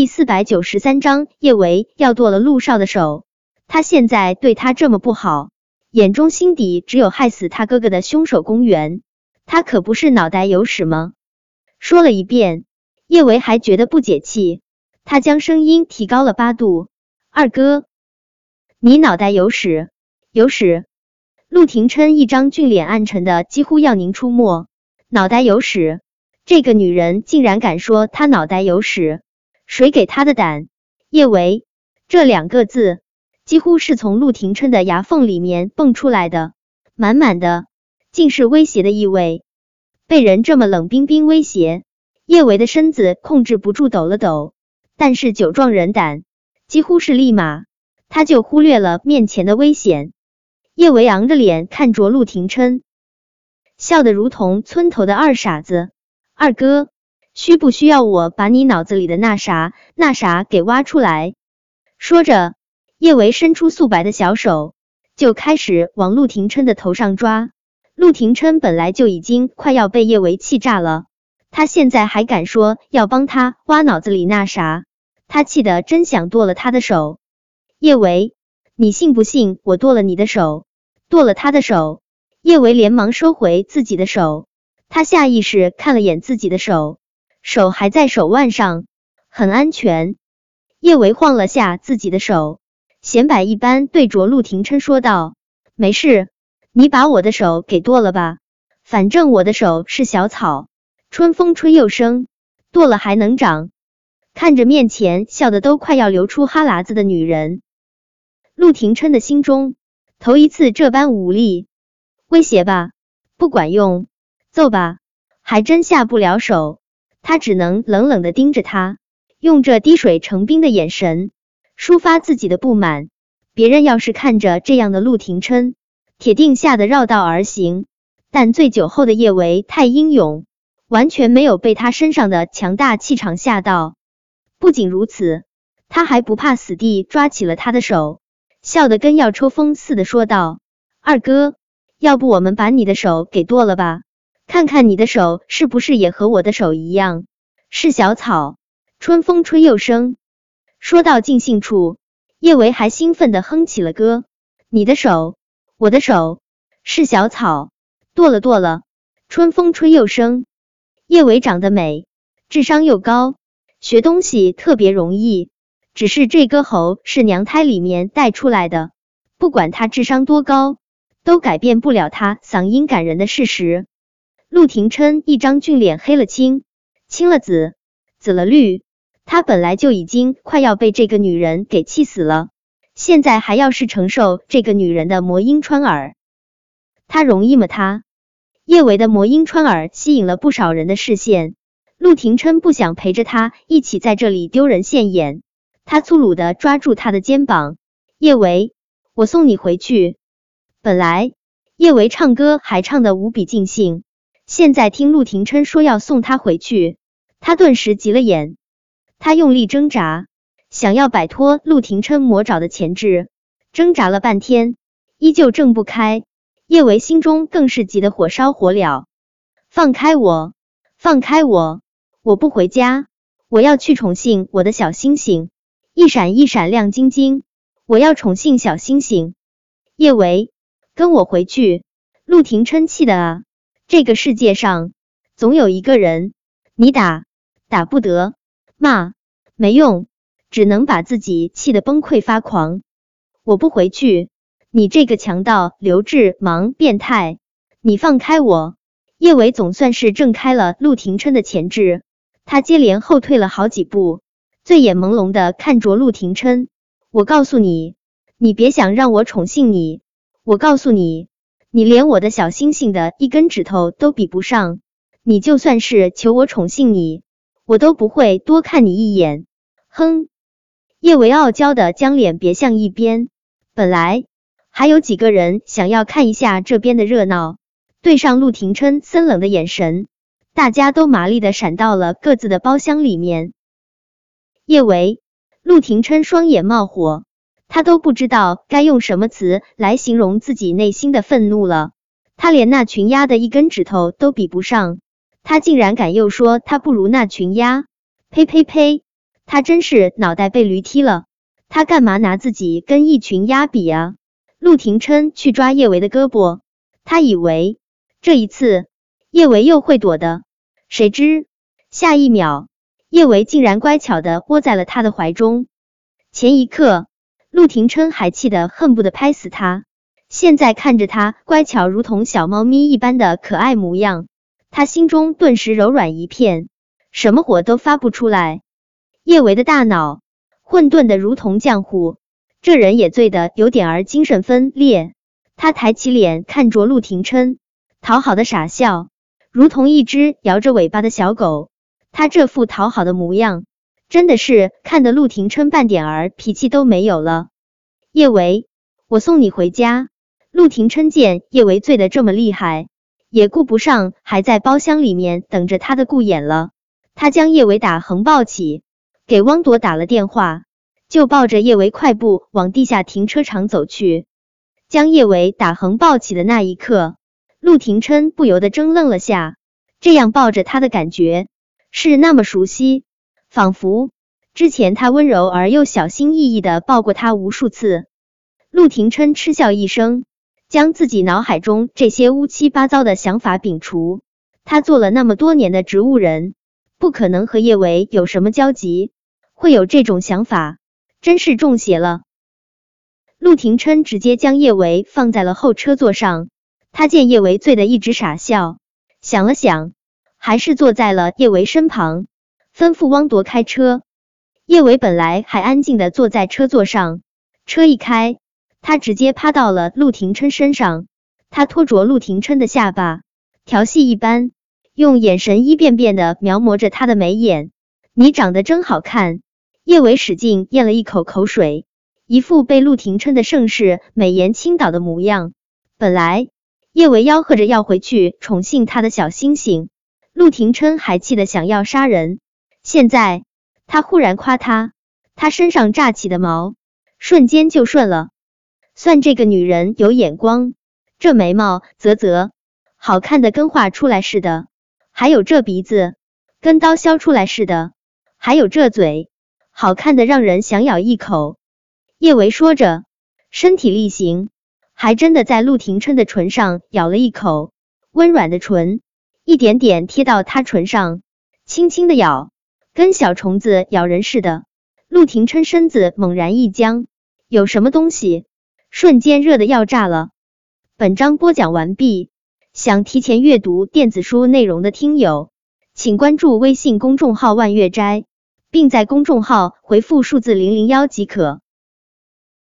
第四百九十三章，叶维要剁了陆少的手。他现在对他这么不好，眼中心底只有害死他哥哥的凶手公园。他可不是脑袋有屎吗？说了一遍，叶维还觉得不解气。他将声音提高了八度：“二哥，你脑袋有屎？有屎？”陆廷琛一张俊脸暗沉的几乎要凝出墨。脑袋有屎？这个女人竟然敢说他脑袋有屎？谁给他的胆？叶维这两个字几乎是从陆廷琛的牙缝里面蹦出来的，满满的竟是威胁的意味。被人这么冷冰冰威胁，叶维的身子控制不住抖了抖。但是酒壮人胆，几乎是立马他就忽略了面前的危险。叶维昂着脸看着陆廷琛，笑得如同村头的二傻子。二哥。需不需要我把你脑子里的那啥那啥给挖出来？说着，叶维伸出素白的小手，就开始往陆廷琛的头上抓。陆廷琛本来就已经快要被叶维气炸了，他现在还敢说要帮他挖脑子里那啥，他气得真想剁了他的手。叶维，你信不信我剁了你的手？剁了他的手？叶维连忙收回自己的手，他下意识看了眼自己的手。手还在手腕上，很安全。叶维晃了下自己的手，显摆一般对着陆廷琛说道：“没事，你把我的手给剁了吧，反正我的手是小草，春风吹又生，剁了还能长。”看着面前笑得都快要流出哈喇子的女人，陆廷琛的心中头一次这般无力。威胁吧，不管用；揍吧，还真下不了手。他只能冷冷的盯着他，用这滴水成冰的眼神抒发自己的不满。别人要是看着这样的陆廷琛，铁定吓得绕道而行。但醉酒后的叶维太英勇，完全没有被他身上的强大气场吓到。不仅如此，他还不怕死地抓起了他的手，笑得跟要抽风似的说道：“二哥，要不我们把你的手给剁了吧？”看看你的手是不是也和我的手一样是小草，春风吹又生。说到尽兴处，叶维还兴奋的哼起了歌。你的手，我的手是小草，剁了剁了，春风吹又生。叶维长得美，智商又高，学东西特别容易。只是这歌喉是娘胎里面带出来的，不管他智商多高，都改变不了他嗓音感人的事实。陆廷琛一张俊脸黑了青，青了紫，紫了绿。他本来就已经快要被这个女人给气死了，现在还要是承受这个女人的魔音穿耳，他容易吗？他叶维的魔音穿耳吸引了不少人的视线。陆廷琛不想陪着他一起在这里丢人现眼，他粗鲁的抓住他的肩膀：“叶维，我送你回去。”本来叶维唱歌还唱得无比尽兴。现在听陆廷琛说要送他回去，他顿时急了眼。他用力挣扎，想要摆脱陆廷琛魔爪的钳制，挣扎了半天，依旧挣不开。叶维心中更是急得火烧火燎。放开我，放开我！我不回家，我要去宠幸我的小星星，一闪一闪亮晶晶。我要宠幸小星星。叶维，跟我回去！陆廷琛气的啊！这个世界上总有一个人，你打打不得，骂没用，只能把自己气得崩溃发狂。我不回去，你这个强盗、刘志忙、变态，你放开我！叶伟总算是挣开了陆廷琛的钳制，他接连后退了好几步，醉眼朦胧的看着陆廷琛。我告诉你，你别想让我宠幸你！我告诉你。你连我的小星星的一根指头都比不上，你就算是求我宠幸你，我都不会多看你一眼。哼！叶维傲娇的将脸别向一边，本来还有几个人想要看一下这边的热闹，对上陆廷琛森冷的眼神，大家都麻利的闪到了各自的包厢里面。叶维，陆廷琛双眼冒火。他都不知道该用什么词来形容自己内心的愤怒了。他连那群鸭的一根指头都比不上，他竟然敢又说他不如那群鸭！呸呸呸！他真是脑袋被驴踢了，他干嘛拿自己跟一群鸭比啊？陆廷琛去抓叶维的胳膊，他以为这一次叶维又会躲的，谁知下一秒叶维竟然乖巧的窝在了他的怀中。前一刻陆廷琛还气得恨不得拍死他，现在看着他乖巧如同小猫咪一般的可爱模样，他心中顿时柔软一片，什么火都发不出来。叶维的大脑混沌的如同浆糊。这人也醉得有点儿精神分裂，他抬起脸看着陆廷琛，讨好的傻笑，如同一只摇着尾巴的小狗。他这副讨好的模样，真的是看得陆廷琛半点儿脾气都没有了。叶维，我送你回家。陆廷琛见叶维醉得这么厉害，也顾不上还在包厢里面等着他的顾衍了，他将叶维打横抱起，给汪铎打了电话。就抱着叶维快步往地下停车场走去，将叶维打横抱起的那一刻，陆廷琛不由得怔愣了下。这样抱着他的感觉是那么熟悉，仿佛之前他温柔而又小心翼翼的抱过他无数次。陆廷琛嗤笑一声，将自己脑海中这些乌七八糟的想法摒除。他做了那么多年的植物人，不可能和叶维有什么交集，会有这种想法。真是中邪了。陆廷琛直接将叶维放在了后车座上，他见叶维醉得一直傻笑，想了想，还是坐在了叶维身旁，吩咐汪铎开车。叶伟本来还安静的坐在车座上，车一开，他直接趴到了陆廷琛身上，他拖着陆廷琛的下巴，调戏一般，用眼神一遍遍的描摹着他的眉眼。你长得真好看。叶伟使劲咽了一口口水，一副被陆廷琛的盛世美颜倾倒的模样。本来叶伟吆喝着要回去宠幸他的小星星，陆廷琛还气得想要杀人。现在他忽然夸他，他身上炸起的毛瞬间就顺了。算这个女人有眼光，这眉毛啧啧，好看的跟画出来似的；还有这鼻子，跟刀削出来似的；还有这嘴。好看的让人想咬一口。叶维说着，身体力行，还真的在陆廷琛的唇上咬了一口，温软的唇一点点贴到他唇上，轻轻的咬，跟小虫子咬人似的。陆廷琛身子猛然一僵，有什么东西瞬间热的要炸了。本章播讲完毕，想提前阅读电子书内容的听友，请关注微信公众号万月斋。并在公众号回复数字零零幺即可。